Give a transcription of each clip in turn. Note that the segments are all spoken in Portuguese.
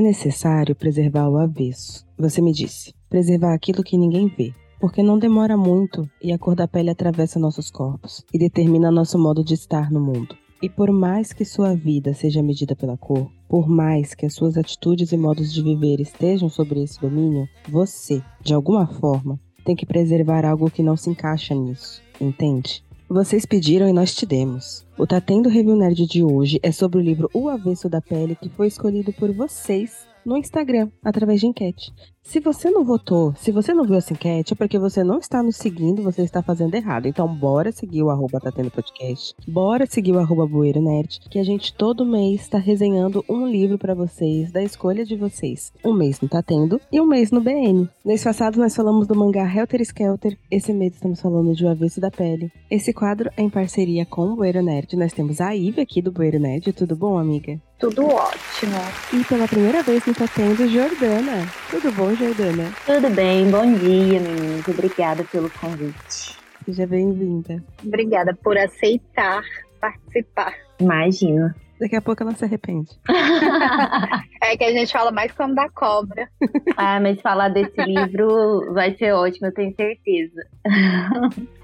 É necessário preservar o avesso. Você me disse, preservar aquilo que ninguém vê. Porque não demora muito e a cor da pele atravessa nossos corpos e determina nosso modo de estar no mundo. E por mais que sua vida seja medida pela cor, por mais que as suas atitudes e modos de viver estejam sobre esse domínio, você, de alguma forma, tem que preservar algo que não se encaixa nisso, entende? Vocês pediram e nós te demos. O Tá Tendo Review Nerd de hoje é sobre o livro O Avesso da Pele, que foi escolhido por vocês no Instagram, através de enquete. Se você não votou, se você não viu essa enquete, é porque você não está nos seguindo, você está fazendo errado. Então, bora seguir o arroba tá tendo podcast. Bora seguir o arroba Nerd, que a gente todo mês está resenhando um livro para vocês, da escolha de vocês. Um mês no Tá Tendo e um mês no BN. Mês passado nós falamos do mangá Helter Skelter, esse mês estamos falando de O Avesso da Pele. Esse quadro é em parceria com o Bueiro Nerd. Nós temos a Ivy aqui do Bueiro Nerd. Tudo bom, amiga? Tudo ótimo. E pela primeira vez no Tá Tendo, Jordana. Tudo bom, Jordana? Tudo bem, bom dia, meninos. Obrigada pelo convite. Seja bem-vinda. Obrigada por aceitar participar. Imagina. Daqui a pouco ela se arrepende. é que a gente fala mais como da cobra. ah, mas falar desse livro vai ser ótimo, eu tenho certeza.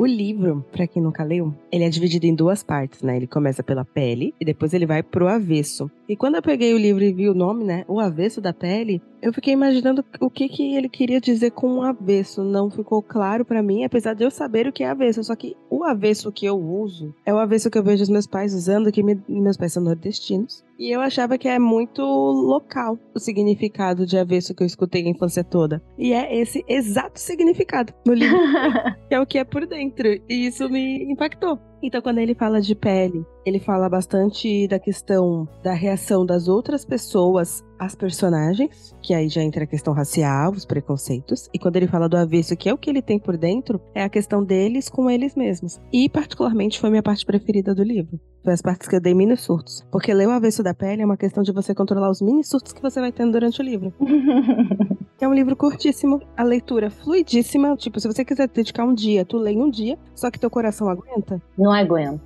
O livro, para quem nunca leu, ele é dividido em duas partes, né? Ele começa pela pele e depois ele vai pro avesso. E quando eu peguei o livro e vi o nome, né, o avesso da pele, eu fiquei imaginando o que que ele queria dizer com o avesso. Não ficou claro para mim, apesar de eu saber o que é avesso. Só que o avesso que eu uso é o avesso que eu vejo os meus pais usando, que me, meus pais são nordestinos. E eu achava que é muito local o significado de avesso que eu escutei a infância toda. E é esse exato significado no livro, que é o que é por dentro. E isso me impactou. Então, quando ele fala de pele, ele fala bastante da questão da reação das outras pessoas às personagens, que aí já entra a questão racial, os preconceitos. E quando ele fala do avesso, que é o que ele tem por dentro, é a questão deles com eles mesmos. E, particularmente, foi minha parte preferida do livro. Foi as partes que eu dei mini surtos. Porque ler o avesso da pele é uma questão de você controlar os mini surtos que você vai tendo durante o livro. é um livro curtíssimo, a leitura fluidíssima. Tipo, se você quiser dedicar um dia, tu lê em um dia, só que teu coração aguenta. Não aguenta.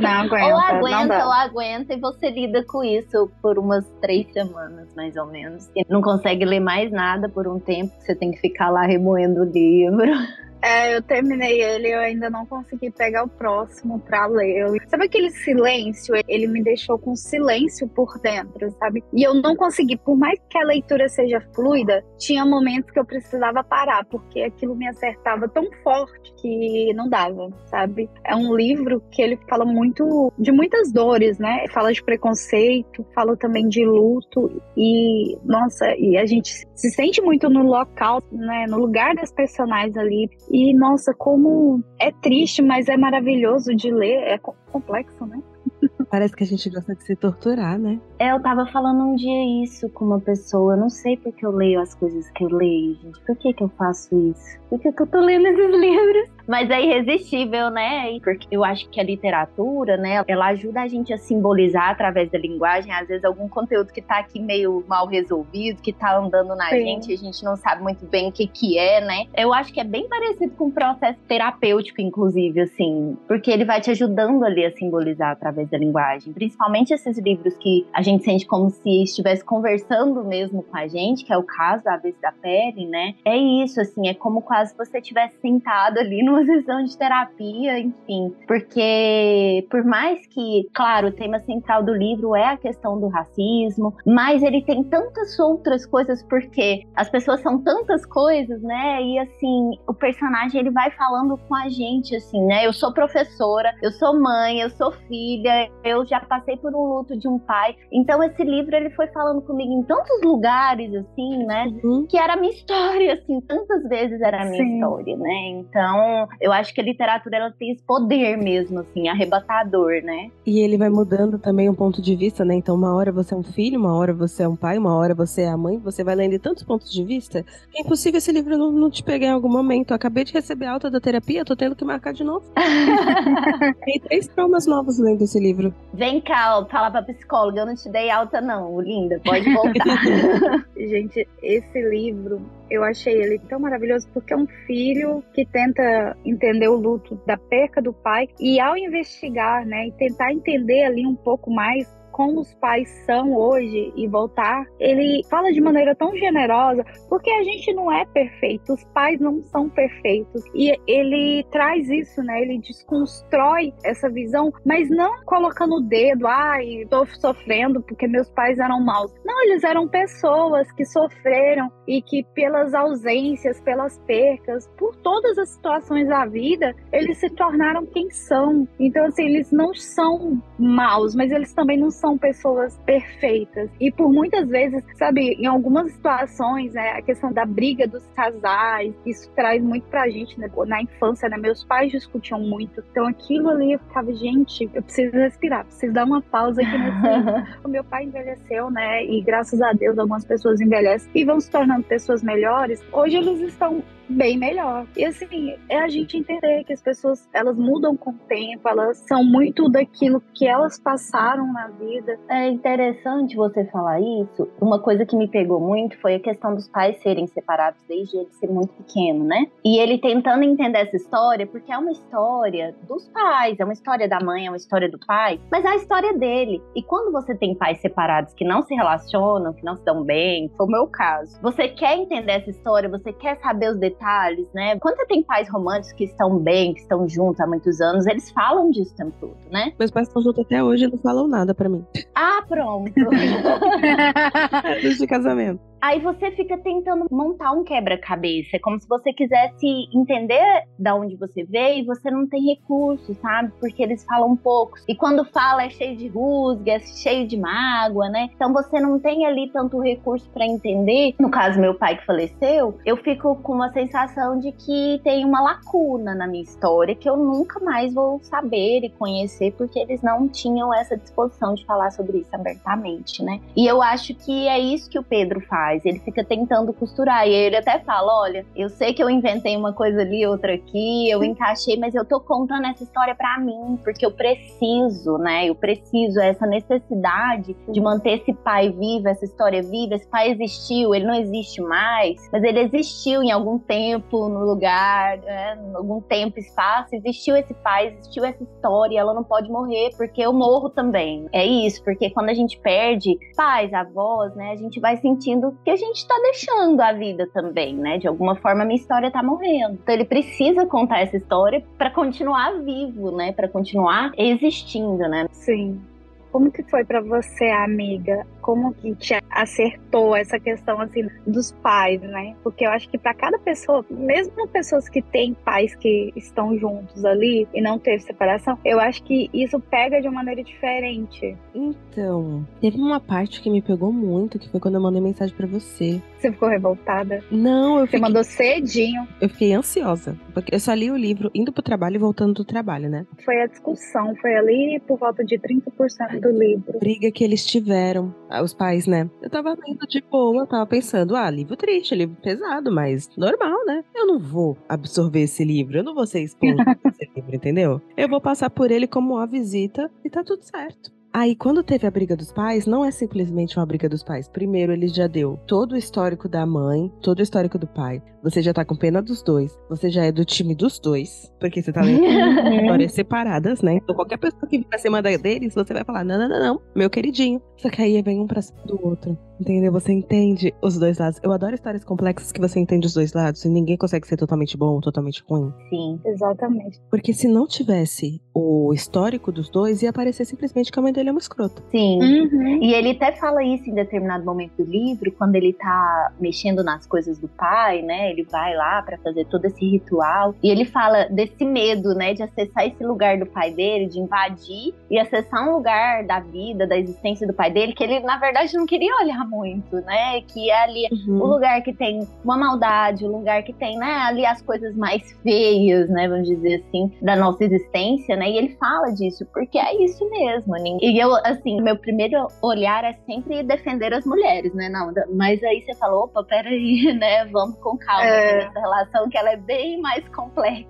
Não aguenta. ou aguenta, ou aguenta, e você lida com isso por umas três semanas, mais ou menos. E não consegue ler mais nada por um tempo, você tem que ficar lá remoendo o livro. É, eu terminei ele eu ainda não consegui pegar o próximo pra ler. Sabe aquele silêncio? Ele me deixou com silêncio por dentro, sabe? E eu não consegui, por mais que a leitura seja fluida, tinha momentos que eu precisava parar, porque aquilo me acertava tão forte que não dava, sabe? É um livro que ele fala muito de muitas dores, né? Fala de preconceito, fala também de luto e, nossa, e a gente se sente muito no local, né? No lugar das personagens ali e nossa, como é triste, mas é maravilhoso de ler. É complexo, né? Parece que a gente gosta de se torturar, né? É, eu tava falando um dia isso com uma pessoa. Eu não sei porque eu leio as coisas que eu leio, gente. Por que, que eu faço isso? Por que, que eu tô lendo esses livros? Mas é irresistível, né? Porque eu acho que a literatura, né, ela ajuda a gente a simbolizar através da linguagem, às vezes, algum conteúdo que tá aqui meio mal resolvido, que tá andando na Sim. gente, a gente não sabe muito bem o que que é, né? Eu acho que é bem parecido com um processo terapêutico, inclusive, assim, porque ele vai te ajudando ali a simbolizar através da linguagem. Principalmente esses livros que a gente sente como se estivesse conversando mesmo com a gente, que é o caso da Vez da Pele, né? É isso, assim, é como quase você tivesse sentado ali numa de terapia, enfim. Porque, por mais que, claro, o tema central do livro é a questão do racismo, mas ele tem tantas outras coisas, porque as pessoas são tantas coisas, né? E assim, o personagem ele vai falando com a gente, assim, né? Eu sou professora, eu sou mãe, eu sou filha, eu já passei por um luto de um pai. Então, esse livro ele foi falando comigo em tantos lugares, assim, né? Uhum. Que era a minha história, assim, tantas vezes era a minha Sim. história, né? Então, eu acho que a literatura ela tem esse poder mesmo, assim, arrebatador, né? E ele vai mudando também o ponto de vista, né? Então, uma hora você é um filho, uma hora você é um pai, uma hora você é a mãe, você vai lendo tantos pontos de vista é impossível esse livro não, não te pegar em algum momento. Eu acabei de receber alta da terapia, tô tendo que marcar de novo. Tem três traumas novos lendo esse livro. Vem cá, fala pra psicóloga, eu não te dei alta, não, linda. Pode voltar. Gente, esse livro, eu achei ele tão maravilhoso porque é um filho que tenta entender o luto da perca do pai e ao investigar, né, e tentar entender ali um pouco mais como os pais são hoje e voltar, ele fala de maneira tão generosa, porque a gente não é perfeito, os pais não são perfeitos. E ele traz isso, né? Ele desconstrói essa visão, mas não colocando o dedo, ai, tô sofrendo porque meus pais eram maus. Não, eles eram pessoas que sofreram e que pelas ausências, pelas percas, por todas as situações da vida, eles se tornaram quem são. Então, assim, eles não são maus, mas eles também não são pessoas perfeitas. E por muitas vezes, sabe, em algumas situações, né, a questão da briga dos casais, isso traz muito pra gente, né, na infância, né, meus pais discutiam muito. Então aquilo ali eu ficava, gente, eu preciso respirar, preciso dar uma pausa aqui nesse. o meu pai envelheceu, né, e graças a Deus algumas pessoas envelhecem e vão se tornando pessoas melhores. Hoje eles estão bem melhor. E assim, é a gente entender que as pessoas, elas mudam com o tempo, elas são muito daquilo que elas passaram na vida. É interessante você falar isso. Uma coisa que me pegou muito foi a questão dos pais serem separados desde ele ser muito pequeno, né? E ele tentando entender essa história, porque é uma história dos pais, é uma história da mãe, é uma história do pai, mas é a história dele. E quando você tem pais separados que não se relacionam, que não se dão bem, foi o meu caso. Você quer entender essa história, você quer saber os detalhes detalhes, né? Quando você tem pais românticos que estão bem, que estão juntos há muitos anos, eles falam disso o tempo todo, né? Meus pais estão juntos até hoje e não falam nada para mim. Ah, pronto. Desde casamento. Aí você fica tentando montar um quebra-cabeça. É como se você quisesse entender da onde você veio e você não tem recursos, sabe? Porque eles falam poucos. E quando fala é cheio de rusga, é cheio de mágoa, né? Então você não tem ali tanto recurso para entender. No caso, meu pai que faleceu, eu fico com uma sensação de que tem uma lacuna na minha história que eu nunca mais vou saber e conhecer porque eles não tinham essa disposição de falar sobre isso abertamente, né? E eu acho que é isso que o Pedro faz faz. Ele fica tentando costurar. E ele até fala: olha, eu sei que eu inventei uma coisa ali, outra aqui, eu encaixei, mas eu tô contando essa história para mim, porque eu preciso, né? Eu preciso, essa necessidade de manter esse pai vivo, essa história viva. Esse pai existiu, ele não existe mais, mas ele existiu em algum tempo, no lugar, né? em algum tempo, espaço. Existiu esse pai, existiu essa história, ela não pode morrer, porque eu morro também. É isso, porque quando a gente perde pais, avós, né? A gente vai sentindo que a gente tá deixando a vida também, né? De alguma forma, minha história tá morrendo. Então, ele precisa contar essa história para continuar vivo, né? Para continuar existindo, né? Sim. Como que foi para você, amiga, como que te acertou essa questão assim dos pais, né? Porque eu acho que para cada pessoa, mesmo pessoas que têm pais que estão juntos ali e não teve separação, eu acho que isso pega de uma maneira diferente. Então, teve uma parte que me pegou muito, que foi quando eu mandei mensagem para você. Você ficou revoltada? Não, eu Você fiquei... mandou cedinho. Eu fiquei ansiosa, porque eu só li o livro indo pro trabalho e voltando do trabalho, né? Foi a discussão, foi ali por volta de 30% do livro. Briga que eles tiveram os pais, né? Eu tava lendo de boa, tava pensando, ah, livro triste, livro pesado, mas normal, né? Eu não vou absorver esse livro, eu não vou ser exposto esse livro, entendeu? Eu vou passar por ele como uma visita e tá tudo certo. Aí, quando teve a briga dos pais, não é simplesmente uma briga dos pais. Primeiro, ele já deu todo o histórico da mãe, todo o histórico do pai. Você já tá com pena dos dois. Você já é do time dos dois. Porque você tá lendo histórias separadas, né? Então, qualquer pessoa que vir pra cima deles, você vai falar: não, não, não, não, meu queridinho. Só que aí vem um pra cima do outro. Entendeu? Você entende os dois lados. Eu adoro histórias complexas que você entende os dois lados e ninguém consegue ser totalmente bom ou totalmente ruim. Sim. Exatamente. Porque se não tivesse o histórico dos dois, ia parecer simplesmente que a mãe dele é uma escrota. Sim. Uhum. E ele até fala isso em determinado momento do livro, quando ele tá mexendo nas coisas do pai, né? Ele vai lá pra fazer todo esse ritual. E ele fala desse medo, né? De acessar esse lugar do pai dele, de invadir e acessar um lugar da vida, da existência do pai dele, que ele, na verdade, não queria olhar muito, né? Que é ali uhum. o lugar que tem uma maldade, o lugar que tem, né, ali as coisas mais feias, né, vamos dizer assim, da nossa existência, né? E ele fala disso, porque é isso mesmo. E eu, assim, meu primeiro olhar é sempre defender as mulheres, né? Não, mas aí você falou, opa, peraí, né? Vamos com calma é... nessa relação, que ela é bem mais complexa.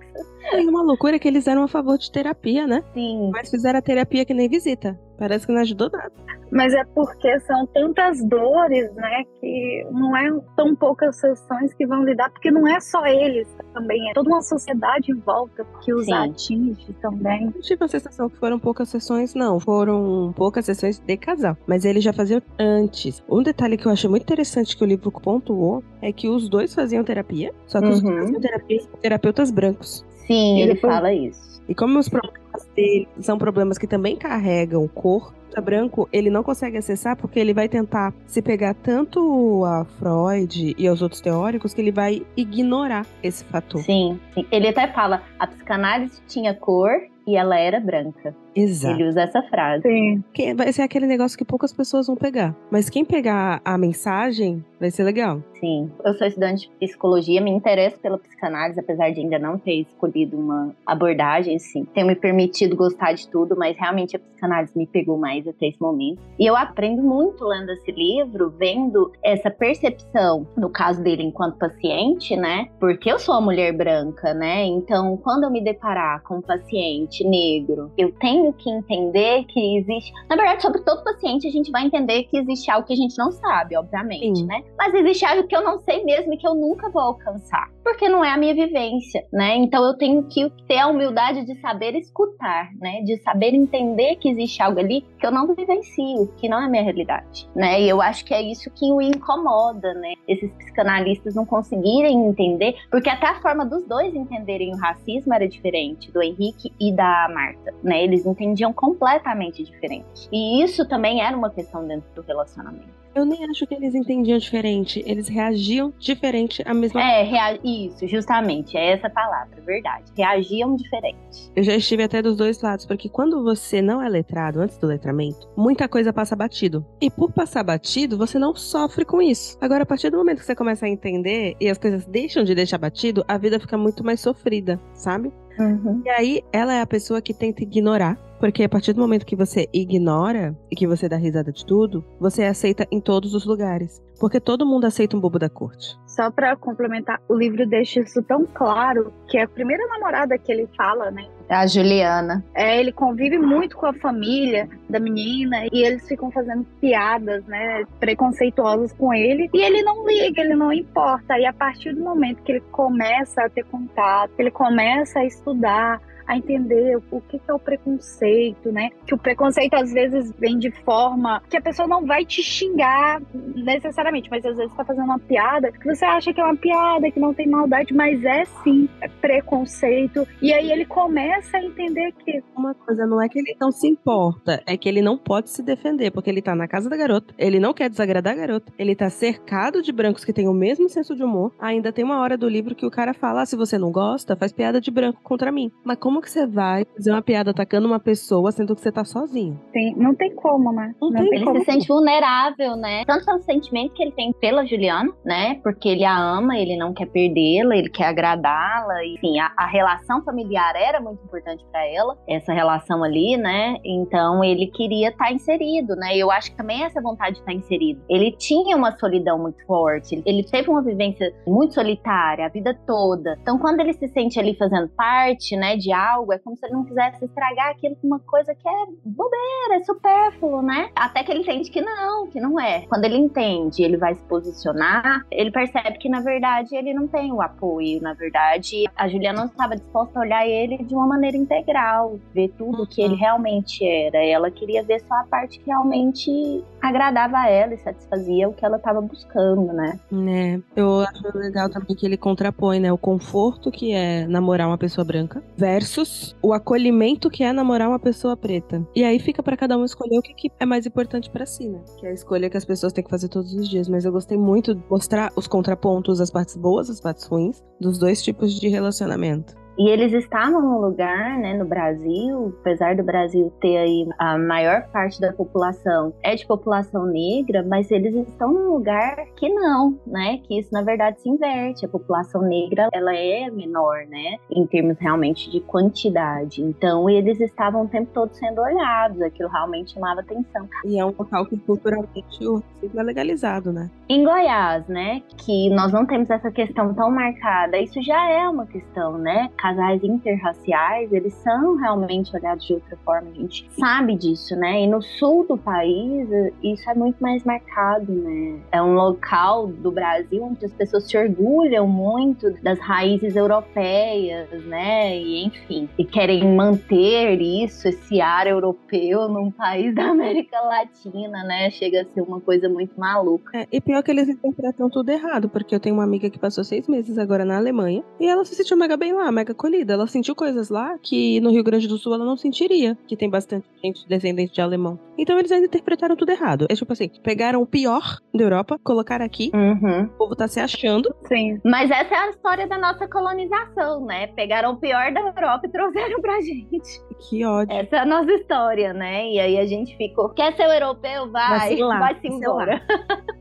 Tem uma loucura que eles eram a favor de terapia, né? Sim. Mas fizeram a terapia que nem visita. Parece que não ajudou nada. Mas é porque são tantas dores, né, que não é tão poucas sessões que vão lidar, porque não é só eles também, é toda uma sociedade em volta que os Sim. atinge também. Não tive a sensação que foram poucas sessões, não. Foram poucas sessões de casal. Mas ele já fazia antes. Um detalhe que eu achei muito interessante que o livro pontuou é que os dois faziam terapia, só que uhum. os dois faziam terapia, terapeutas brancos. Sim, ele, ele fala isso. E como os problemas dele são problemas que também carregam cor, branco ele não consegue acessar porque ele vai tentar se pegar tanto a Freud e aos outros teóricos que ele vai ignorar esse fator. Sim, sim. ele até fala a psicanálise tinha cor e ela era branca. Exato. Ele usa essa frase. Sim. Que vai ser aquele negócio que poucas pessoas vão pegar. Mas quem pegar a mensagem vai ser legal. Sim. Eu sou estudante de psicologia, me interesso pela psicanálise, apesar de ainda não ter escolhido uma abordagem, sim. Tenho me permitido gostar de tudo, mas realmente a psicanálise me pegou mais até esse momento. E eu aprendo muito lendo esse livro, vendo essa percepção, no caso dele enquanto paciente, né? Porque eu sou uma mulher branca, né? Então, quando eu me deparar com um paciente negro, eu tenho tenho que entender que existe. Na verdade, sobre todo paciente, a gente vai entender que existe algo que a gente não sabe, obviamente, Sim. né? Mas existe algo que eu não sei mesmo e que eu nunca vou alcançar. Porque não é a minha vivência, né? Então eu tenho que ter a humildade de saber escutar, né? De saber entender que existe algo ali que eu não vivencio, que não é minha realidade, né? E eu acho que é isso que o incomoda, né? Esses psicanalistas não conseguirem entender, porque até a forma dos dois entenderem o racismo era diferente, do Henrique e da Marta, né? Eles entendiam completamente diferente. E isso também era uma questão dentro do relacionamento. Eu nem acho que eles entendiam diferente. Eles reagiam diferente à mesma É, rea... isso, justamente. É essa palavra, verdade. Reagiam diferente. Eu já estive até dos dois lados, porque quando você não é letrado antes do letramento, muita coisa passa batido. E por passar batido, você não sofre com isso. Agora, a partir do momento que você começa a entender e as coisas deixam de deixar batido, a vida fica muito mais sofrida, sabe? Uhum. E aí, ela é a pessoa que tenta ignorar porque a partir do momento que você ignora e que você dá risada de tudo, você é aceita em todos os lugares. Porque todo mundo aceita um bobo da corte. Só para complementar, o livro deixa isso tão claro que é a primeira namorada que ele fala, né? É a Juliana. É, ele convive muito com a família da menina e eles ficam fazendo piadas, né, preconceituosas com ele e ele não liga, ele não importa. E a partir do momento que ele começa a ter contato, ele começa a estudar, a entender o que é o preconceito, né? Que o preconceito às vezes vem de forma que a pessoa não vai te xingar necessariamente, mas às vezes está fazendo uma piada que você acha que é uma piada, que não tem maldade, mas é sim é preconceito. E aí ele começa a entender que. Uma coisa não é que ele não se importa, é que ele não pode se defender, porque ele tá na casa da garota, ele não quer desagradar a garota, ele tá cercado de brancos que têm o mesmo senso de humor. Ainda tem uma hora do livro que o cara fala: ah, se você não gosta, faz piada de branco contra mim. Mas como que você vai fazer uma piada atacando uma pessoa sendo que você tá sozinho? Tem, não tem como, né? Não, não tem ele como. se sente vulnerável, né? Tanto pelo sentimento que ele tem pela Juliana, né? Porque ele a ama, ele não quer perdê-la, ele quer agradá-la. Enfim, a, a, relação familiar era muito importante para ela, essa relação ali, né? Então ele queria estar tá inserido, né? E eu acho que também essa vontade de estar tá inserido. Ele tinha uma solidão muito forte, ele teve uma vivência muito solitária a vida toda. Então quando ele se sente ali fazendo parte, né, de algo é como se ele não quisesse estragar aquilo com uma coisa que é bobeira, é supérfluo, né? Até que ele entende que não, que não é. Quando ele entende, ele vai se posicionar, ele percebe que na verdade ele não tem o apoio, na verdade a Juliana não estava disposta a olhar ele de uma maneira integral, ver tudo o que ele uhum. realmente era. Ela queria ver só a parte que realmente agradava a ela e satisfazia o que ela estava buscando, né? É, eu acho legal também que ele contrapõe, né, o conforto que é namorar uma pessoa branca versus versus o acolhimento que é namorar uma pessoa preta. E aí fica para cada um escolher o que, que é mais importante para si, né? Que é a escolha que as pessoas têm que fazer todos os dias. Mas eu gostei muito de mostrar os contrapontos, as partes boas, as partes ruins dos dois tipos de relacionamento. E eles estavam num lugar, né, no Brasil, apesar do Brasil ter aí a maior parte da população é de população negra, mas eles estão num lugar que não, né? Que isso na verdade se inverte. A população negra ela é menor, né? Em termos realmente de quantidade. Então eles estavam o tempo todo sendo olhados. Aquilo realmente chamava atenção. E é um local que culturalmente o racismo é legalizado, né? Em Goiás, né? Que nós não temos essa questão tão marcada. Isso já é uma questão, né? Casais interraciais, eles são realmente olhados de outra forma. A gente sabe disso, né? E no sul do país, isso é muito mais marcado, né? É um local do Brasil onde as pessoas se orgulham muito das raízes europeias, né? E enfim, e querem manter isso, esse ar europeu num país da América Latina, né? Chega a ser uma coisa muito maluca. É, e pior que eles interpretam tudo errado, porque eu tenho uma amiga que passou seis meses agora na Alemanha e ela se sentiu mega bem lá, mega acolhida. Ela sentiu coisas lá que no Rio Grande do Sul ela não sentiria, que tem bastante gente descendente de alemão. Então eles ainda interpretaram tudo errado. É tipo assim, pegaram o pior da Europa, colocaram aqui, uhum. o povo tá se achando. Sim. Mas essa é a história da nossa colonização, né? Pegaram o pior da Europa e trouxeram pra gente. Que ódio. Essa é a nossa história, né? E aí a gente ficou, quer ser europeu? Vai, vai-se embora.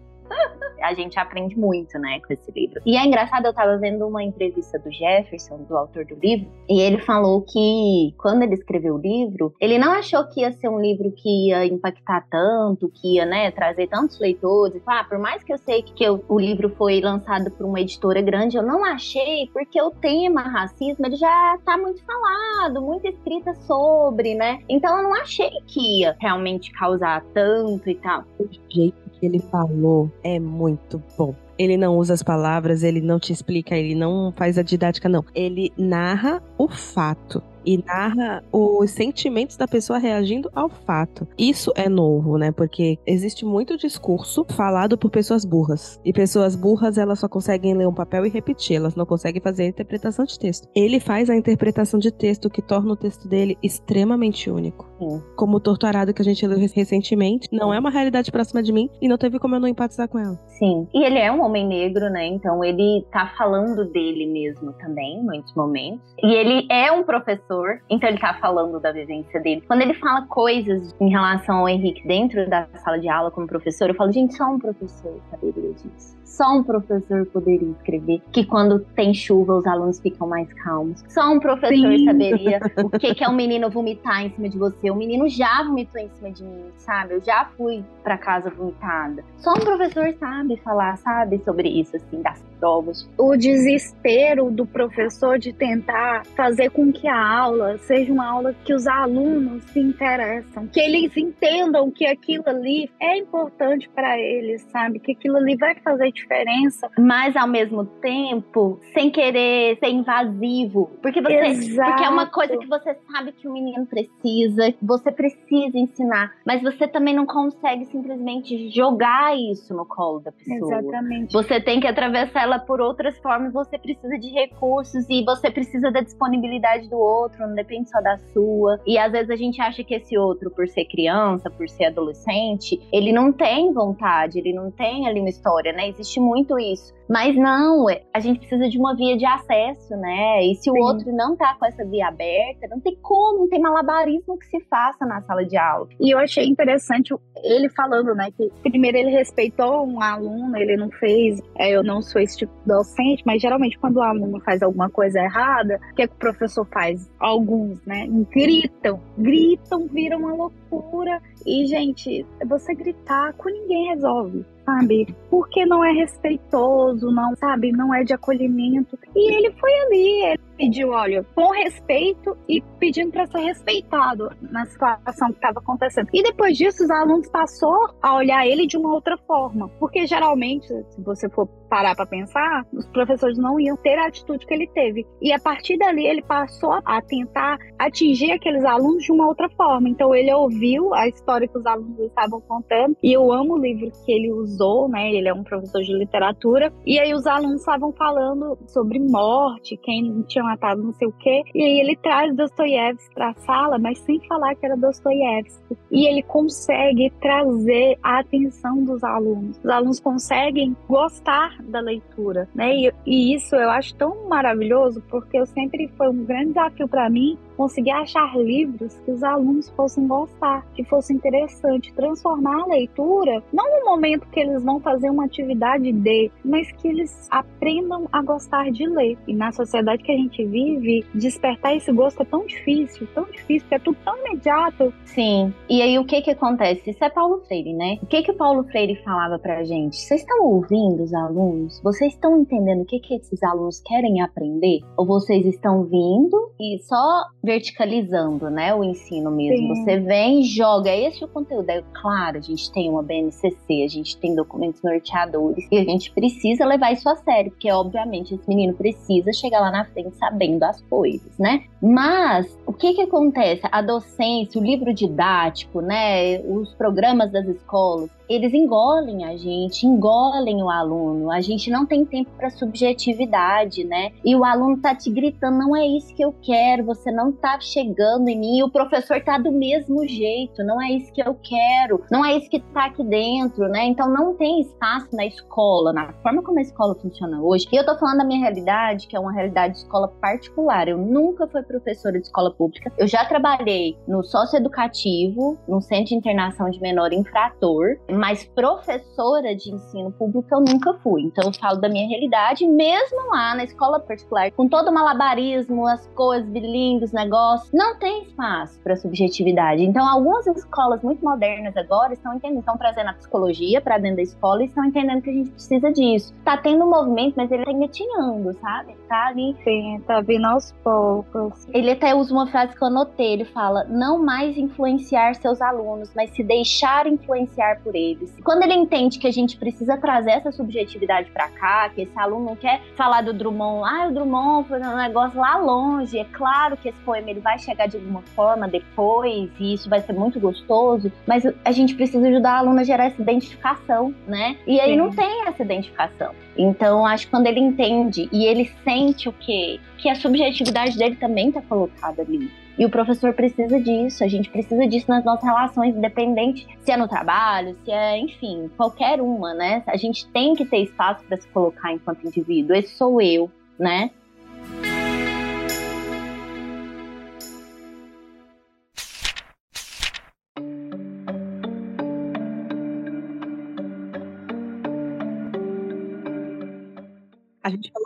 a gente aprende muito, né, com esse livro. E é engraçado, eu tava vendo uma entrevista do Jefferson, do autor do livro, e ele falou que quando ele escreveu o livro, ele não achou que ia ser um livro que ia impactar tanto, que ia, né, trazer tantos leitores. Ah, por mais que eu sei que eu, o livro foi lançado por uma editora grande, eu não achei, porque o tema racismo, ele já tá muito falado, muita escrita sobre, né? Então eu não achei que ia realmente causar tanto e tal. O jeito que ele falou é muito bom. Ele não usa as palavras, ele não te explica, ele não faz a didática, não. Ele narra o fato e narra os sentimentos da pessoa reagindo ao fato. Isso é novo, né? Porque existe muito discurso falado por pessoas burras. E pessoas burras, elas só conseguem ler um papel e repetir, elas não conseguem fazer a interpretação de texto. Ele faz a interpretação de texto que torna o texto dele extremamente único. Como o Torturado que a gente leu recentemente, não é uma realidade próxima de mim e não teve como eu não empatizar com ela. Sim. E ele é um homem negro, né? Então ele tá falando dele mesmo também, em muitos momentos. E ele é um professor, então ele tá falando da vivência dele. Quando ele fala coisas em relação ao Henrique dentro da sala de aula como professor, eu falo, gente, só um professor saberia disso. Só um professor poderia escrever que quando tem chuva os alunos ficam mais calmos. Só um professor Sim. saberia o que, que é um menino vomitar em cima de você. O menino já vomitou em cima de mim, sabe? Eu já fui para casa vomitada. Só um professor sabe falar, sabe, sobre isso, assim, das provas. O desespero do professor de tentar fazer com que a aula seja uma aula que os alunos se interessam, que eles entendam que aquilo ali é importante para eles, sabe? Que aquilo ali vai fazer diferença. Mas ao mesmo tempo, sem querer ser invasivo. Porque você. Exato. Porque é uma coisa que você sabe que o menino precisa, você precisa ensinar. Mas você também não consegue simplesmente jogar isso no colo da pessoa. Exatamente. Você tem que atravessar ela por outras formas, você precisa de recursos e você precisa da disponibilidade do outro, não depende só da sua. E às vezes a gente acha que esse outro, por ser criança, por ser adolescente, ele não tem vontade, ele não tem ali uma história, né? Existe existe muito isso. Mas não, é, a gente precisa de uma via de acesso, né? E se o Sim. outro não tá com essa via aberta, não tem como, não tem malabarismo que se faça na sala de aula. E eu achei interessante ele falando, né, que primeiro ele respeitou um aluno, ele não fez, é, eu não sou esse tipo de docente, mas geralmente quando o aluno faz alguma coisa errada, o que, é que o professor faz? Alguns, né, gritam, gritam, viram uma loucura. E, gente, você gritar com ninguém resolve sabe? Porque não é respeitoso, não, sabe? Não é de acolhimento. E ele foi ali, ele pediu, olha, com respeito e pedindo para ser respeitado na situação que estava acontecendo. E depois disso, os alunos passou a olhar ele de uma outra forma, porque geralmente, se você for parar para pensar, os professores não iam ter a atitude que ele teve. E a partir dali, ele passou a tentar atingir aqueles alunos de uma outra forma. Então, ele ouviu a história que os alunos estavam contando, e eu amo o livro que ele usou, né? Ele é um professor de literatura, e aí os alunos estavam falando sobre morte, quem tinha matado não sei o quê. E aí ele traz Dostoiévski para a sala, mas sem falar que era Dostoiévski. E ele consegue trazer a atenção dos alunos. Os alunos conseguem gostar da leitura, né? E, e isso eu acho tão maravilhoso porque eu sempre foi um grande desafio para mim conseguir achar livros que os alunos fossem gostar, que fosse interessante, transformar a leitura, não no momento que eles vão fazer uma atividade de, mas que eles aprendam a gostar de ler. E na sociedade que a gente vive, despertar esse gosto é tão difícil, tão difícil, porque é tudo tão imediato. Sim. E aí o que que acontece? Isso é Paulo Freire, né? O que que o Paulo Freire falava pra gente? Vocês estão ouvindo os alunos? Vocês estão entendendo o que que esses alunos querem aprender? Ou vocês estão vindo e só verticalizando, né, o ensino mesmo. Sim. Você vem e joga, é esse o conteúdo. É claro, a gente tem uma BNCC, a gente tem documentos norteadores e a gente precisa levar isso a sério, porque obviamente esse menino precisa chegar lá na frente sabendo as coisas, né? Mas o que que acontece? A docência, o livro didático, né, os programas das escolas, eles engolem a gente, engolem o aluno. A gente não tem tempo para subjetividade, né? E o aluno tá te gritando, não é isso que eu quero, você não tá chegando em mim. E o professor tá do mesmo jeito, não é isso que eu quero, não é isso que tá aqui dentro, né? Então não tem espaço na escola, na forma como a escola funciona hoje. E eu tô falando da minha realidade, que é uma realidade de escola particular. Eu nunca fui professora de escola pública. Eu já trabalhei no socioeducativo, no centro de internação de menor infrator, mas professora de ensino público eu nunca fui. Então eu falo da minha realidade, mesmo lá na escola particular, com todo o malabarismo, as coisas bilíngues, negócios, não tem espaço para subjetividade. Então algumas escolas muito modernas agora estão entendendo, estão trazendo a psicologia para dentro da escola e estão entendendo que a gente precisa disso. Tá tendo um movimento, mas ele tá engatinhando, sabe? Tá ali. Sim, tá vindo aos poucos. Ele até usa uma frase que eu anotei, ele fala: não mais influenciar seus alunos, mas se deixar influenciar por eles eles. Quando ele entende que a gente precisa trazer essa subjetividade para cá, que esse aluno não quer falar do Drummond, ah, o Drummond foi um negócio lá longe, é claro que esse poema ele vai chegar de alguma forma depois e isso vai ser muito gostoso, mas a gente precisa ajudar o aluno a gerar essa identificação, né? E aí Sim. não tem essa identificação. Então, acho que quando ele entende e ele sente o quê? Que a subjetividade dele também está colocada ali. E o professor precisa disso, a gente precisa disso nas nossas relações, independente se é no trabalho, se é, enfim, qualquer uma, né? A gente tem que ter espaço para se colocar enquanto indivíduo. Esse sou eu, né?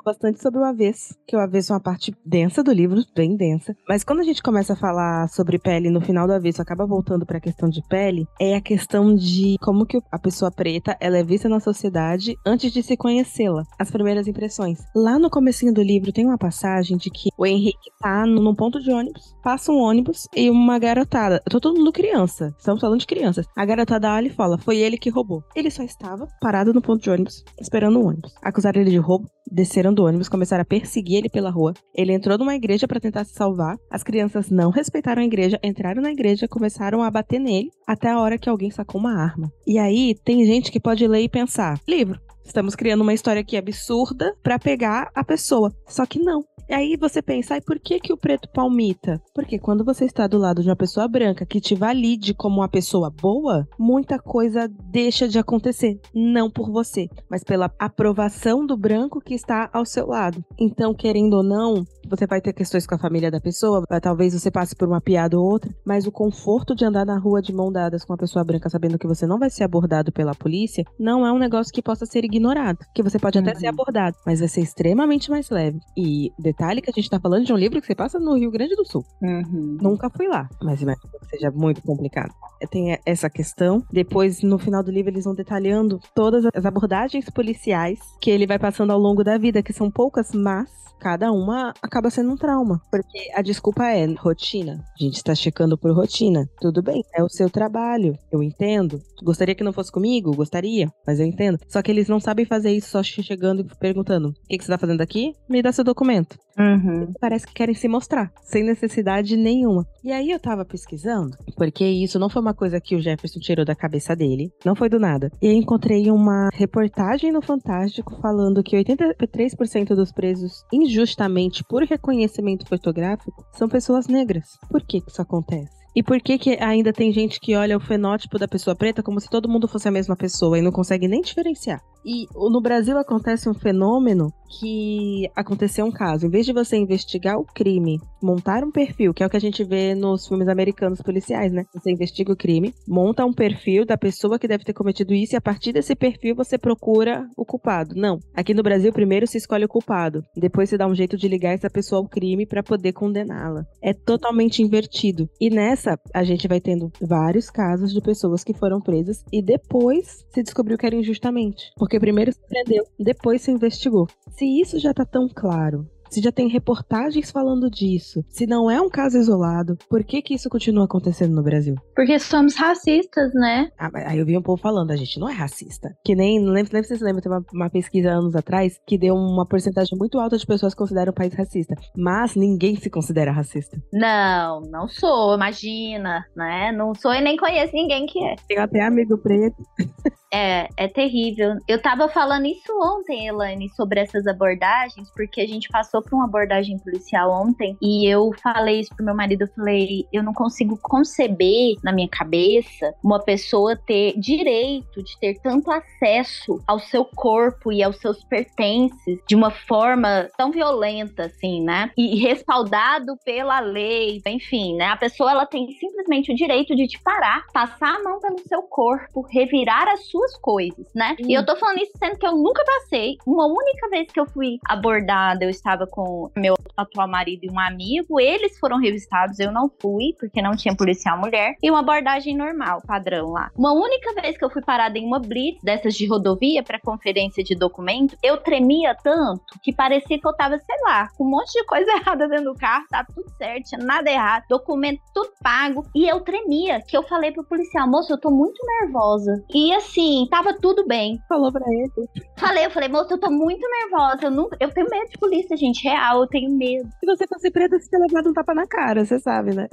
Bastante sobre o avesso, que o avesso é uma parte densa do livro, bem densa. Mas quando a gente começa a falar sobre pele no final do avesso, acaba voltando para a questão de pele, é a questão de como que a pessoa preta ela é vista na sociedade antes de se conhecê-la, as primeiras impressões. Lá no comecinho do livro tem uma passagem de que o Henrique tá num ponto de ônibus, passa um ônibus e uma garotada, tô todo mundo criança, estamos falando de crianças. A garotada olha e fala: "Foi ele que roubou". Ele só estava parado no ponto de ônibus, esperando o ônibus. Acusaram ele de roubo, desceram do ônibus, começaram a perseguir ele pela rua. Ele entrou numa igreja para tentar se salvar. As crianças não respeitaram a igreja, entraram na igreja, começaram a bater nele até a hora que alguém sacou uma arma. E aí tem gente que pode ler e pensar: livro. Estamos criando uma história aqui absurda para pegar a pessoa. Só que não. E aí você pensa, e por que que o preto palmita? Porque quando você está do lado de uma pessoa branca que te valide como uma pessoa boa, muita coisa deixa de acontecer. Não por você, mas pela aprovação do branco que está ao seu lado. Então, querendo ou não, você vai ter questões com a família da pessoa, talvez você passe por uma piada ou outra, mas o conforto de andar na rua de mão dadas com uma pessoa branca, sabendo que você não vai ser abordado pela polícia, não é um negócio que possa ser ignorado. Que você pode até ser uhum. abordado, mas vai ser extremamente mais leve. E detalhe que a gente tá falando de um livro que você passa no Rio Grande do Sul. Uhum. Nunca fui lá, mas imagino que seja muito complicado. Tem essa questão. Depois, no final do livro, eles vão detalhando todas as abordagens policiais que ele vai passando ao longo da vida, que são poucas, mas cada uma acaba sendo um trauma. Porque a desculpa é rotina. A gente está checando por rotina. Tudo bem, é o seu trabalho. Eu entendo. Gostaria que não fosse comigo? Gostaria, mas eu entendo. Só que eles não sabem fazer isso só chegando e perguntando: o que, que você tá fazendo aqui? Me dá seu documento. Uhum. Parece que querem se mostrar, sem necessidade nenhuma. E aí eu tava pesquisando, porque isso não foi uma coisa que o Jefferson tirou da cabeça dele, não foi do nada. E aí encontrei uma reportagem no Fantástico falando que 83% dos presos injustamente por reconhecimento fotográfico são pessoas negras. Por que, que isso acontece? E por que, que ainda tem gente que olha o fenótipo da pessoa preta como se todo mundo fosse a mesma pessoa e não consegue nem diferenciar? E no Brasil acontece um fenômeno que aconteceu um caso. Em vez de você investigar o crime, montar um perfil, que é o que a gente vê nos filmes americanos policiais, né? Você investiga o crime, monta um perfil da pessoa que deve ter cometido isso e a partir desse perfil você procura o culpado. Não. Aqui no Brasil, primeiro se escolhe o culpado, depois se dá um jeito de ligar essa pessoa ao crime para poder condená-la. É totalmente invertido. E nessa, a gente vai tendo vários casos de pessoas que foram presas e depois se descobriu que era injustamente. Porque porque primeiro se prendeu, depois se investigou. Se isso já tá tão claro, se já tem reportagens falando disso, se não é um caso isolado, por que que isso continua acontecendo no Brasil? Porque somos racistas, né? Ah, aí eu vi um povo falando, a gente não é racista. Que nem, não lembro, lembro se vocês lembram, tem uma, uma pesquisa anos atrás que deu uma porcentagem muito alta de pessoas que consideram o país racista. Mas ninguém se considera racista. Não, não sou, imagina, né? Não sou e nem conheço ninguém que é. Tenho até amigo preto. É, é terrível. Eu tava falando isso ontem, Elaine, sobre essas abordagens, porque a gente passou por uma abordagem policial ontem e eu falei isso pro meu marido. Eu falei, eu não consigo conceber na minha cabeça uma pessoa ter direito de ter tanto acesso ao seu corpo e aos seus pertences de uma forma tão violenta, assim, né? E respaldado pela lei, enfim, né? A pessoa ela tem simplesmente o direito de te parar, passar a mão pelo seu corpo, revirar as suas coisas, né? Hum. E eu tô falando isso sendo que eu nunca passei. Uma única vez que eu fui abordada, eu estava com meu atual marido e um amigo, eles foram revistados, eu não fui, porque não tinha policial mulher, e uma abordagem normal, padrão lá. Uma única vez que eu fui parada em uma blitz dessas de rodovia para conferência de documento, eu tremia tanto que parecia que eu tava, sei lá, com um monte de coisa errada dentro do carro, tava tudo certo, tinha nada errado, documento tudo pago, e eu tremia, que eu falei pro policial, moço, eu tô muito nervosa. E assim, tava tudo bem. Falou pra ele. Falei, eu falei, moço, eu tô muito nervosa, eu, nunca, eu tenho medo de polícia, gente, real, eu tenho medo. Se você fosse preta, você teria levado um tapa na cara, você sabe, né?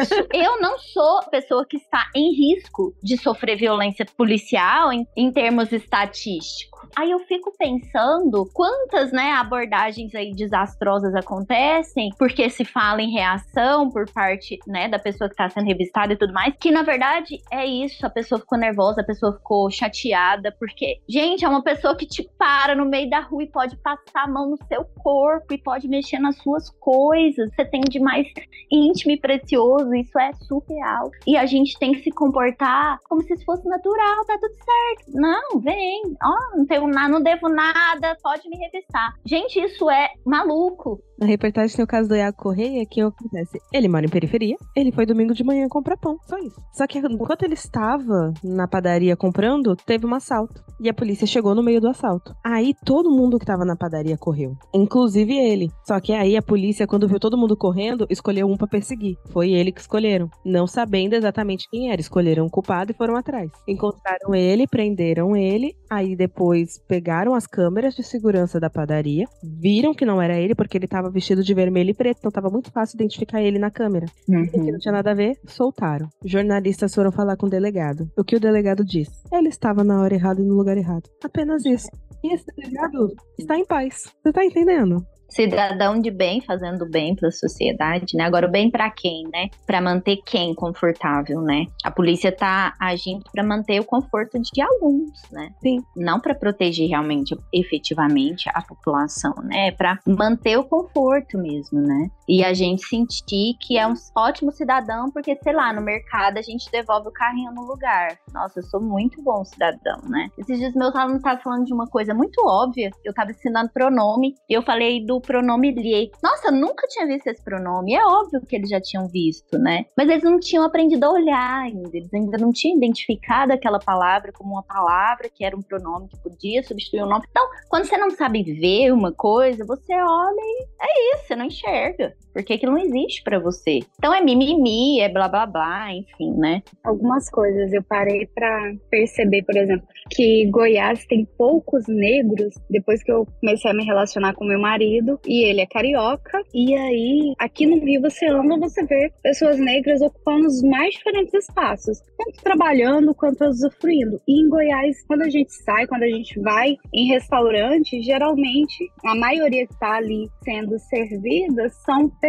Isso. Eu não sou pessoa que está em risco de sofrer violência policial em, em termos estatísticos. Aí eu fico pensando quantas, né, abordagens aí desastrosas acontecem porque se fala em reação por parte, né, da pessoa que está sendo revistada e tudo mais, que na verdade é isso, a pessoa ficou nervosa, a pessoa ficou chateada, porque, gente, é uma pessoa que te para no meio da rua e pode passar a mão no seu corpo e pode mexer nas suas coisas. Você tem de mais íntimo e precioso, isso é surreal. E a gente tem que se comportar como se fosse natural, tá tudo certo. Não, vem, ó, não tenho nada, não devo nada, pode me revistar. Gente, isso é maluco. Na reportagem tem o caso do Iago Correia, que acontece. Ele mora em periferia, ele foi domingo de manhã comprar pão, só isso. Só que enquanto ele estava na padaria comprando, teve um assalto. E a polícia chegou no meio do assalto. Aí todo mundo que estava na padaria correu, inclusive ele. Só que aí a polícia, quando viu todo mundo correndo, escolheu um para perseguir. Foi ele que escolheram, não sabendo exatamente quem era. Escolheram o culpado e foram atrás. Encontraram ele, prenderam ele, aí depois pegaram as câmeras de segurança da padaria, viram que não era ele porque ele estava vestido de vermelho e preto, então tava muito fácil identificar ele na câmera. Uhum. Que não tinha nada a ver, soltaram. Jornalistas foram falar com o delegado. O que o delegado disse? Ele estava na hora errada e no lugar errado. Apenas isso. E esse delegado está em paz. Você tá entendendo? Cidadão de bem fazendo bem para a sociedade, né? Agora o bem para quem, né? Para manter quem confortável, né? A polícia tá agindo para manter o conforto de alguns, né? Sim. Não para proteger realmente, efetivamente a população, né? Para manter o conforto mesmo, né? E a gente sentir que é um ótimo cidadão porque sei lá, no mercado a gente devolve o carrinho no lugar. Nossa, eu sou muito bom cidadão, né? Esses dias meus alunos estavam falando de uma coisa muito óbvia. Eu tava ensinando pronome e eu falei do pronome lhe. Nossa, nunca tinha visto esse pronome. É óbvio que eles já tinham visto, né? Mas eles não tinham aprendido a olhar ainda. Eles ainda não tinham identificado aquela palavra como uma palavra que era um pronome que podia substituir o um nome. Então, quando você não sabe ver uma coisa, você olha e é isso, você não enxerga. Porque aquilo não existe para você. Então é mimimi, é blá blá blá, enfim, né? Algumas coisas eu parei para perceber, por exemplo, que Goiás tem poucos negros depois que eu comecei a me relacionar com meu marido e ele é carioca. E aí, aqui no Rio, você anda, você vê pessoas negras ocupando os mais diferentes espaços, tanto trabalhando quanto usufruindo. E em Goiás, quando a gente sai, quando a gente vai em restaurante, geralmente a maioria que está ali sendo servida são pessoas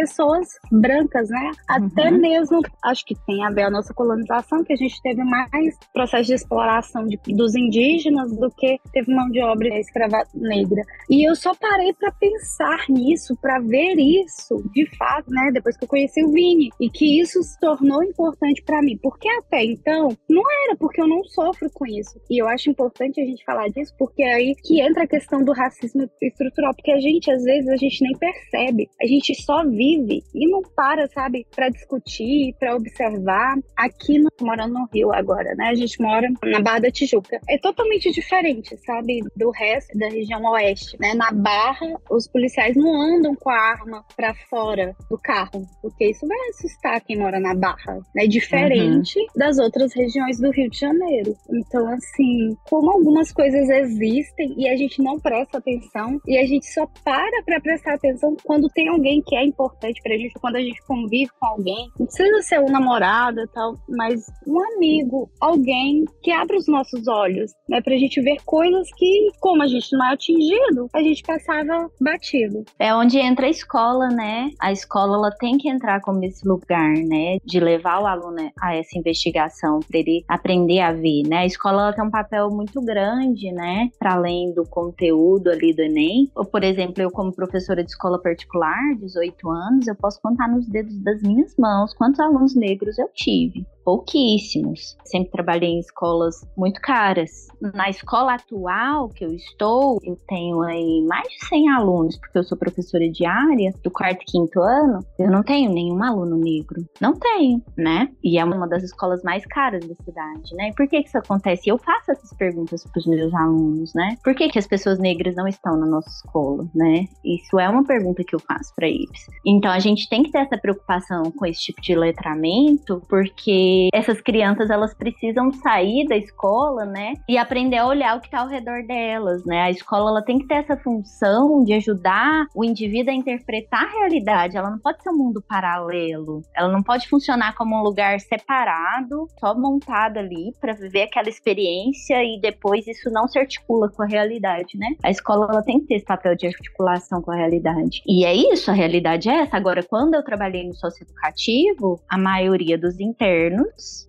brancas, né? Uhum. Até mesmo, acho que tem a ver a nossa colonização, que a gente teve mais processo de exploração de, dos indígenas do que teve mão de obra escrava negra. E eu só parei para pensar nisso, para ver isso de fato, né? Depois que eu conheci o Vini e que isso se tornou importante para mim, porque até então não era porque eu não sofro com isso. E eu acho importante a gente falar disso, porque é aí que entra a questão do racismo estrutural, porque a gente às vezes a gente nem percebe, a gente só vive e não para, sabe, para discutir, para observar. Aqui no, morando no Rio agora, né? A gente mora na Barra da Tijuca. É totalmente diferente, sabe, do resto da região oeste, né? Na Barra, os policiais não andam com a arma para fora do carro, porque isso vai assustar quem mora na Barra, né? Diferente uhum. das outras regiões do Rio de Janeiro. Então, assim, como algumas coisas existem e a gente não presta atenção e a gente só para para prestar atenção quando tem alguém que é importante pra gente, quando a gente convive com alguém. Não precisa ser um namorado tal, mas um amigo, alguém que abre os nossos olhos, né? Pra gente ver coisas que, como a gente não é atingido, a gente passava batido. É onde entra a escola, né? A escola ela tem que entrar como esse lugar, né? De levar o aluno a essa investigação, para ele aprender a ver, né? A escola ela tem um papel muito grande, né? Para além do conteúdo ali do Enem. Ou, por exemplo, eu como professora de escola particular, 18 anos, eu posso contar nos dedos das minhas mãos quantos alunos negros eu tive pouquíssimos. Sempre trabalhei em escolas muito caras. Na escola atual que eu estou, eu tenho aí mais de 100 alunos, porque eu sou professora diária do quarto e quinto ano. Eu não tenho nenhum aluno negro. Não tenho, né? E é uma das escolas mais caras da cidade, né? E por que, que isso acontece? Eu faço essas perguntas para os meus alunos, né? Por que, que as pessoas negras não estão na nossa escola, né? Isso é uma pergunta que eu faço para eles. Então a gente tem que ter essa preocupação com esse tipo de letramento, porque essas crianças elas precisam sair da escola, né, e aprender a olhar o que está ao redor delas, né? A escola ela tem que ter essa função de ajudar o indivíduo a interpretar a realidade. Ela não pode ser um mundo paralelo. Ela não pode funcionar como um lugar separado, só montado ali para viver aquela experiência e depois isso não se articula com a realidade, né? A escola ela tem que ter esse papel de articulação com a realidade. E é isso, a realidade é essa. Agora, quando eu trabalhei no socioeducativo, a maioria dos internos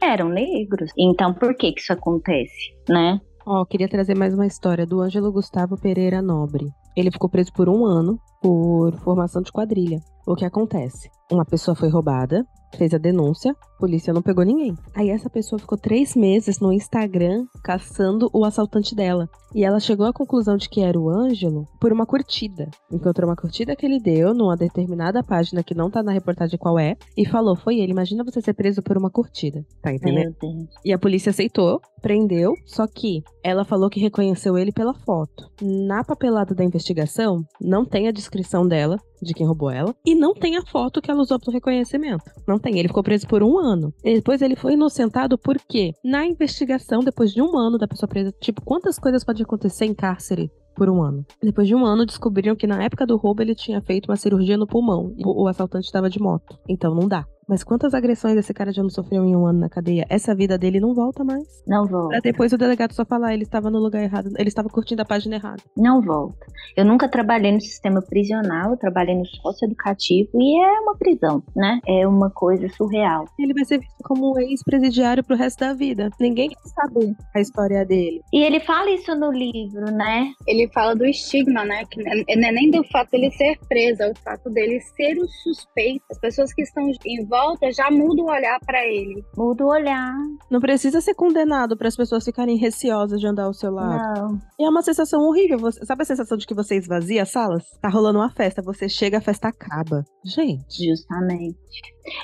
eram negros. Então, por que que isso acontece, né? Ó, oh, queria trazer mais uma história do Ângelo Gustavo Pereira Nobre. Ele ficou preso por um ano por formação de quadrilha. O que acontece? Uma pessoa foi roubada, fez a denúncia, a polícia não pegou ninguém. Aí essa pessoa ficou três meses no Instagram caçando o assaltante dela. E ela chegou à conclusão de que era o Ângelo por uma curtida. Encontrou uma curtida que ele deu numa determinada página que não tá na reportagem qual é, e falou: Foi ele. Imagina você ser preso por uma curtida. Tá entendendo? E a polícia aceitou, prendeu, só que ela falou que reconheceu ele pela foto. Na papelada da investigação, não tem a descrição dela, de quem roubou ela. E não tem a foto que ela usou pro reconhecimento. Não tem. Ele ficou preso por um ano. E depois ele foi inocentado porque, na investigação, depois de um ano da pessoa presa, tipo, quantas coisas pode acontecer em cárcere por um ano. Depois de um ano, descobriram que na época do roubo ele tinha feito uma cirurgia no pulmão. E o assaltante estava de moto. Então não dá. Mas quantas agressões esse cara já não sofreu em um ano na cadeia? Essa vida dele não volta mais. Não volta. Pra depois o delegado só falar, ele estava no lugar errado, ele estava curtindo a página errada. Não volta. Eu nunca trabalhei no sistema prisional, eu trabalhei no socioeducativo e é uma prisão, né? É uma coisa surreal. Ele vai ser visto como um ex-presidiário pro resto da vida. Ninguém quer saber a história dele. E ele fala isso no livro, né? Ele fala do estigma, né? Que não é nem do fato dele ser preso, é o fato dele ser o suspeito. As pessoas que estão em volta já muda o olhar para ele. Muda o olhar. Não precisa ser condenado para as pessoas ficarem receosas de andar ao seu lado. Não. E é uma sensação horrível. Você, sabe a sensação de que você esvazia as salas? Tá rolando uma festa, você chega, a festa acaba. Gente. Justamente.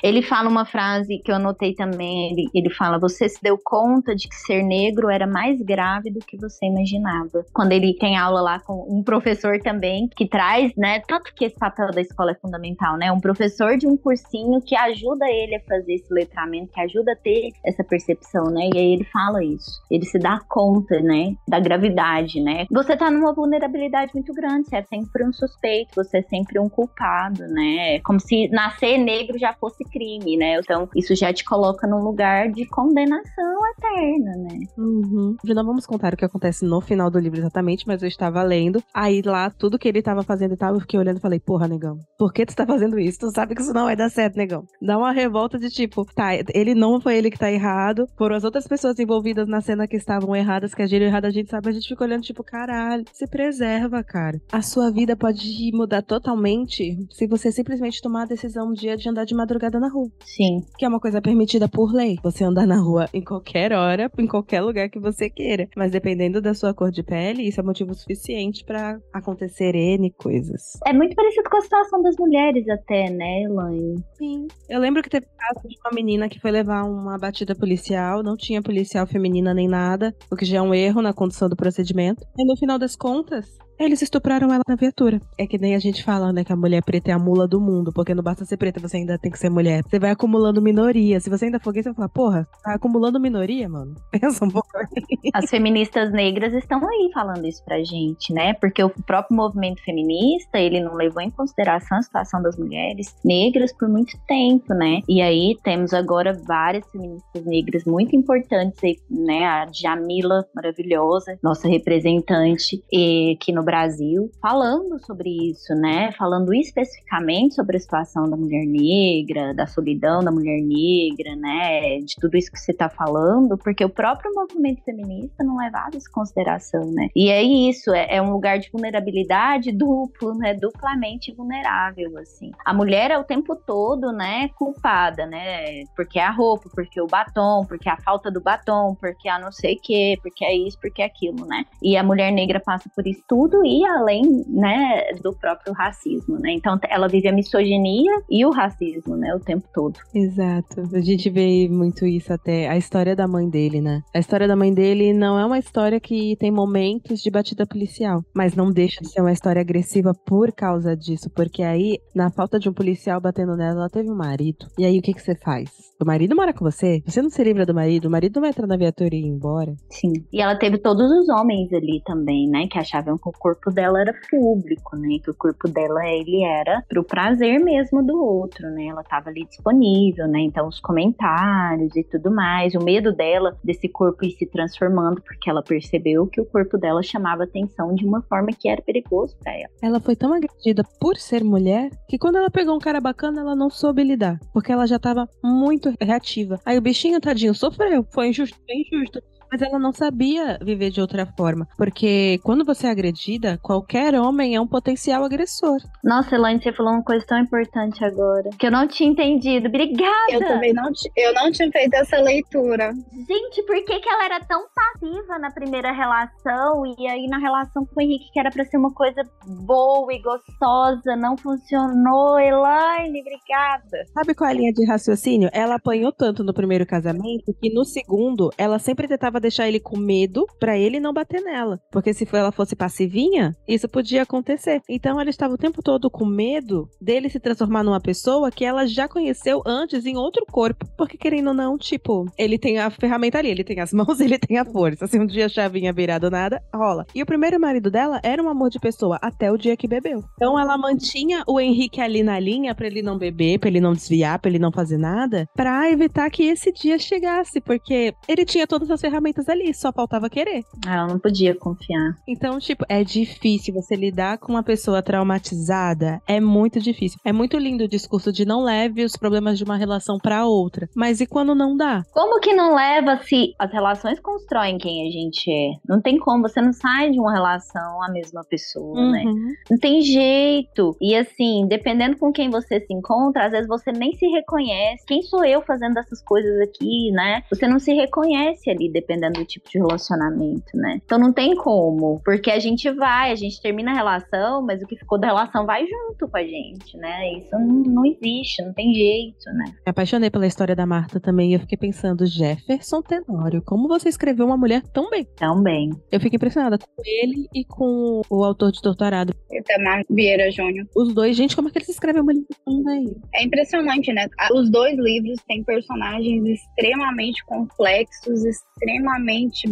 Ele fala uma frase que eu anotei também. Ele, ele fala: Você se deu conta de que ser negro era mais grave do que você imaginava. Quando ele tem aula lá com um professor também, que traz, né? Tanto que esse papel da escola é fundamental, né? Um professor de um cursinho que ajuda ele a fazer esse letramento, que ajuda a ter essa percepção, né? E aí ele fala isso. Ele se dá conta, né? Da gravidade, né? Você tá numa vulnerabilidade muito grande. Você é sempre um suspeito, você é sempre um culpado, né? Como se nascer negro já fosse fosse crime, né? Então, isso já te coloca num lugar de condenação eterna, né? Uhum. Não vamos contar o que acontece no final do livro exatamente, mas eu estava lendo. Aí lá, tudo que ele estava fazendo e tal, eu fiquei olhando e falei, porra, negão, por que tu tá fazendo isso? Tu sabe que isso não vai dar certo, negão. Dá uma revolta de tipo, tá, ele não foi ele que tá errado, foram as outras pessoas envolvidas na cena que estavam erradas, que agiram errado, a gente sabe, a gente fica olhando tipo, caralho, se preserva, cara. A sua vida pode mudar totalmente se você simplesmente tomar a decisão um dia de andar de madrugada madrugada na rua. Sim. Que é uma coisa permitida por lei. Você andar na rua em qualquer hora, em qualquer lugar que você queira. Mas dependendo da sua cor de pele, isso é motivo suficiente para acontecer N coisas. É muito parecido com a situação das mulheres, até, né, Elaine? Sim. Eu lembro que teve caso de uma menina que foi levar uma batida policial, não tinha policial feminina nem nada, o que já é um erro na condução do procedimento. E no final das contas, eles estupraram ela na viatura. É que nem a gente fala, né, que a mulher preta é a mula do mundo, porque não basta ser preta, você ainda tem que ser mulher. Você vai acumulando minoria. Se você ainda for gay, você vai falar, porra, tá acumulando minoria, mano. Pensa um pouco aí. As feministas negras estão aí falando isso pra gente, né? Porque o próprio movimento feminista, ele não levou em consideração a situação das mulheres negras por muito tempo, né? E aí temos agora várias feministas negras muito importantes né? A Jamila, maravilhosa, nossa representante, e que no Brasil, falando sobre isso, né? Falando especificamente sobre a situação da mulher negra, da solidão da mulher negra, né? De tudo isso que você está falando, porque o próprio movimento feminista não levava isso em consideração, né? E é isso, é, é um lugar de vulnerabilidade duplo, né? Duplamente vulnerável, assim. A mulher é o tempo todo, né? Culpada, né? Porque é a roupa, porque o batom, porque a falta do batom, porque a não sei o quê, porque é isso, porque é aquilo, né? E a mulher negra passa por isso tudo tudo ir além, né, do próprio racismo, né? Então ela vive a misoginia e o racismo, né, o tempo todo. Exato. A gente vê muito isso até a história da mãe dele, né? A história da mãe dele não é uma história que tem momentos de batida policial, mas não deixa de ser uma história agressiva por causa disso, porque aí, na falta de um policial batendo nela, ela teve um marido. E aí o que que você faz? O marido mora com você? Você não se livra do marido? O marido não vai entrar na viatura e ir embora? Sim. E ela teve todos os homens ali também, né, que achavam que o corpo dela era público, né? Que o corpo dela ele era pro prazer mesmo do outro, né? Ela tava ali disponível, né? Então os comentários e tudo mais, o medo dela desse corpo ir se transformando porque ela percebeu que o corpo dela chamava atenção de uma forma que era perigoso para ela. Ela foi tão agredida por ser mulher que quando ela pegou um cara bacana, ela não soube lidar, porque ela já tava muito reativa. Aí o bichinho tadinho sofreu, foi injusto, foi injusto. Mas ela não sabia viver de outra forma. Porque quando você é agredida, qualquer homem é um potencial agressor. Nossa, Elaine, você falou uma coisa tão importante agora. Que eu não tinha entendido. Obrigada! Eu também não, eu não tinha feito essa leitura. Gente, por que, que ela era tão passiva na primeira relação? E aí na relação com o Henrique, que era pra ser uma coisa boa e gostosa, não funcionou. Elaine, obrigada. Sabe qual é a linha de raciocínio? Ela apanhou tanto no primeiro casamento que no segundo ela sempre tentava deixar ele com medo para ele não bater nela. Porque se ela fosse passivinha, isso podia acontecer. Então ela estava o tempo todo com medo dele se transformar numa pessoa que ela já conheceu antes em outro corpo. Porque querendo ou não, tipo, ele tem a ferramenta ali, ele tem as mãos, ele tem a força. Se um dia a chavinha virar do nada, rola. E o primeiro marido dela era um amor de pessoa até o dia que bebeu. Então ela mantinha o Henrique ali na linha para ele não beber, para ele não desviar, para ele não fazer nada, para evitar que esse dia chegasse, porque ele tinha todas as ferramentas ferramentas ali, só faltava querer. Ah, eu não podia confiar. Então, tipo, é difícil você lidar com uma pessoa traumatizada, é muito difícil. É muito lindo o discurso de não leve os problemas de uma relação para outra, mas e quando não dá? Como que não leva se as relações constroem quem a gente é? Não tem como, você não sai de uma relação a mesma pessoa, né? Uhum. Não tem jeito. E assim, dependendo com quem você se encontra, às vezes você nem se reconhece. Quem sou eu fazendo essas coisas aqui, né? Você não se reconhece ali, dependendo do tipo de relacionamento, né? Então não tem como. Porque a gente vai, a gente termina a relação, mas o que ficou da relação vai junto com a gente, né? Isso não, não existe, não tem jeito, né? Me apaixonei pela história da Marta também e eu fiquei pensando, Jefferson Tenório, como você escreveu uma mulher tão bem? Também. Eu fiquei impressionada com ele e com o autor de Doutorado. Itamar Vieira Júnior. Os dois, gente, como é que eles escrevem uma livro tão bem? É impressionante, né? Os dois livros têm personagens extremamente complexos, extremamente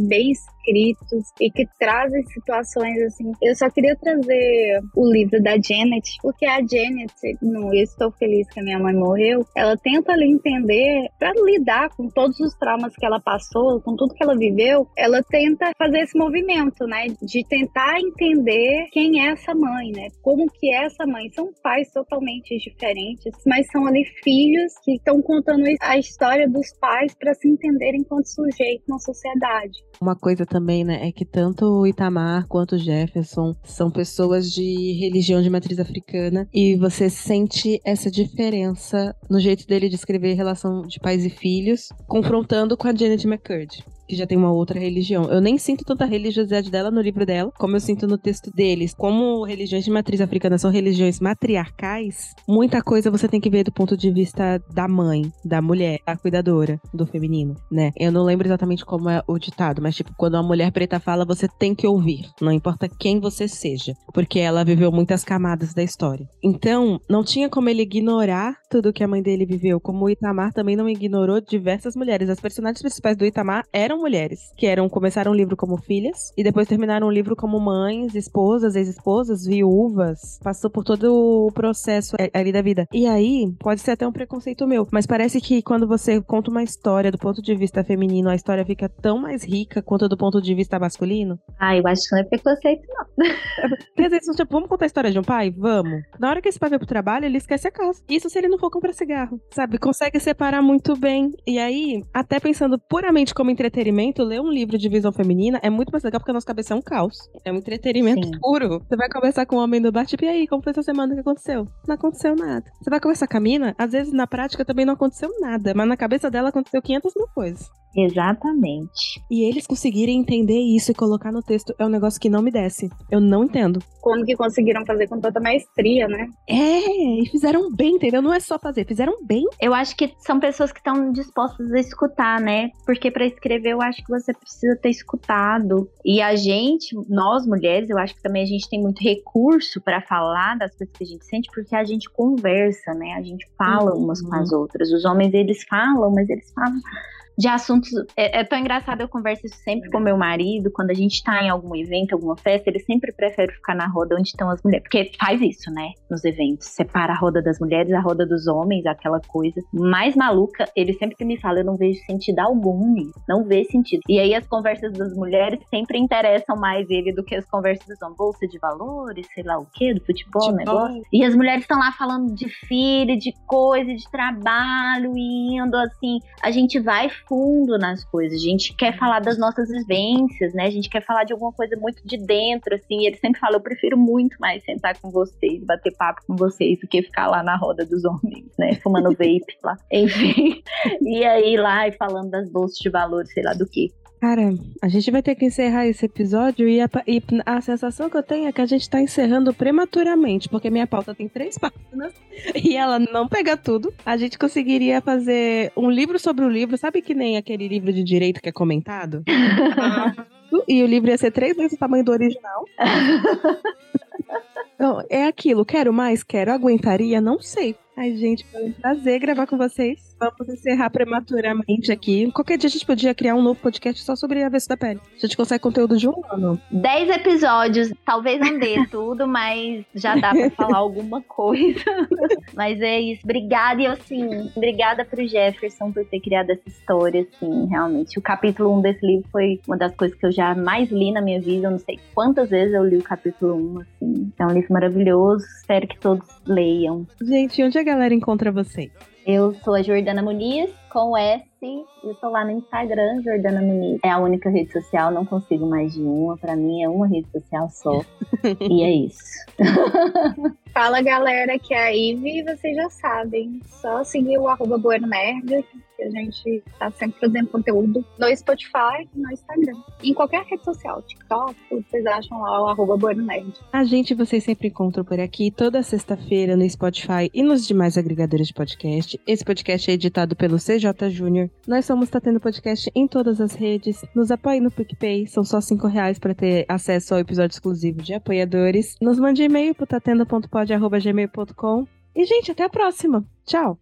bem escritos e que trazem situações assim. Eu só queria trazer o livro da Janet, porque a Janet, no Eu Estou Feliz que a minha mãe morreu, ela tenta ali entender, para lidar com todos os traumas que ela passou, com tudo que ela viveu, ela tenta fazer esse movimento, né? De tentar entender quem é essa mãe, né? Como que é essa mãe. São pais totalmente diferentes, mas são ali filhos que estão contando a história dos pais para se entenderem enquanto sujeito na sociedade. Uma coisa também, né, é que tanto o Itamar quanto o Jefferson são pessoas de religião de matriz africana e você sente essa diferença no jeito dele de escrever relação de pais e filhos, confrontando com a Janet McCurdy que já tem uma outra religião. Eu nem sinto tanta religiosidade dela no livro dela, como eu sinto no texto deles. Como religiões de matriz africana são religiões matriarcais, muita coisa você tem que ver do ponto de vista da mãe, da mulher, da cuidadora, do feminino, né? Eu não lembro exatamente como é o ditado, mas tipo, quando uma mulher preta fala, você tem que ouvir, não importa quem você seja, porque ela viveu muitas camadas da história. Então, não tinha como ele ignorar tudo que a mãe dele viveu, como o Itamar também não ignorou diversas mulheres. As personagens principais do Itamar eram mulheres, que eram começaram o livro como filhas e depois terminaram o livro como mães, esposas, ex-esposas, viúvas. Passou por todo o processo ali da vida. E aí, pode ser até um preconceito meu, mas parece que quando você conta uma história do ponto de vista feminino, a história fica tão mais rica quanto do ponto de vista masculino. Ah, eu acho que não é preconceito, não. Tipo, vamos contar a história de um pai? Vamos. Na hora que esse pai vai pro trabalho, ele esquece a casa. Isso se ele não for comprar cigarro, sabe? Consegue separar muito bem. E aí, até pensando puramente como entretenimento, ler um livro de visão feminina é muito mais legal porque a nossa cabeça é um caos. É um entretenimento Sim. puro. Você vai conversar com o homem do bar, tipo, e aí, como foi essa semana? O que aconteceu? Não aconteceu nada. Você vai conversar com a mina, às vezes na prática também não aconteceu nada, mas na cabeça dela aconteceu 500 mil coisas. Exatamente. E eles conseguirem entender isso e colocar no texto é um negócio que não me desce. Eu não entendo. Como que conseguiram fazer com tanta maestria, né? É, e fizeram bem, entendeu? Não é só fazer, fizeram bem. Eu acho que são pessoas que estão dispostas a escutar, né? Porque para escrever eu acho que você precisa ter escutado. E a gente, nós mulheres, eu acho que também a gente tem muito recurso para falar das coisas que a gente sente, porque a gente conversa, né? A gente fala Uhum. umas com as outras. Os homens, eles falam, mas eles falam de assuntos. É, é tão engraçado, eu converso isso sempre com meu marido. Quando a gente tá em algum evento, alguma festa, ele sempre prefere ficar na roda onde estão as mulheres. Porque faz isso, né? Nos eventos. Separa a roda das mulheres, a roda dos homens, aquela coisa. Mais maluca, ele sempre me fala: eu não vejo sentido algum nisso. Não vê sentido. E aí as conversas das mulheres sempre interessam mais ele do que as conversas dos homens. Bolsa de valores, sei lá o quê, do futebol, Futebol. negócio. E as mulheres estão lá falando de filho, de coisa, de trabalho, indo assim. A gente vai fundo nas coisas. A gente quer falar das nossas vivências, né? A gente quer falar de alguma coisa muito de dentro, assim. E ele sempre fala: eu prefiro muito mais sentar com vocês, bater papo com vocês, do que ficar lá na roda dos homens, né? Fumando vape lá. Enfim. E aí lá e falando das bolsas de valores, sei lá do que. Cara, a gente vai ter que encerrar esse episódio e a, e a sensação que eu tenho é que a gente tá encerrando prematuramente, porque minha pauta tem três páginas e ela não pega tudo. A gente conseguiria fazer um livro sobre o livro, sabe que nem aquele livro de direito que é comentado? e o livro ia ser três vezes o tamanho do original. Então, é aquilo, quero mais? Quero, aguentaria? Não sei. Ai, gente, foi um prazer gravar com vocês. Vamos encerrar prematuramente aqui. Qualquer dia a gente podia criar um novo podcast só sobre a avesso da pele. A gente consegue conteúdo de um ano. Dez episódios, talvez não dê tudo, mas já dá pra falar alguma coisa. mas é isso. Obrigada, e assim, obrigada pro Jefferson por ter criado essa história, assim, realmente. O capítulo 1 um desse livro foi uma das coisas que eu já mais li na minha vida. Eu não sei quantas vezes eu li o capítulo 1, um, assim. É um livro maravilhoso. Espero que todos leiam. Gente, onde a galera encontra vocês? Eu sou a Jordana Muniz, com S. Eu tô lá no Instagram, Jordana Muniz. É a única rede social, não consigo mais de uma. Para mim é uma rede social só. e é isso. Fala galera, que é a Ive, vocês já sabem. Só seguir o arroba Bueno Nerd, que a gente tá sempre fazendo conteúdo no Spotify e no Instagram. em qualquer rede social, TikTok, vocês acham lá o arroba Bueno Nerd. A gente vocês sempre encontram por aqui toda sexta-feira no Spotify e nos demais agregadores de podcast. Esse podcast é editado pelo CJ Júnior. Nós somos Tatendo Podcast em todas as redes. Nos apoie no PicPay, são só cinco reais para ter acesso ao episódio exclusivo de apoiadores. Nos mande e-mail pro tatendo.pod.gmail.com. E, gente, até a próxima. Tchau!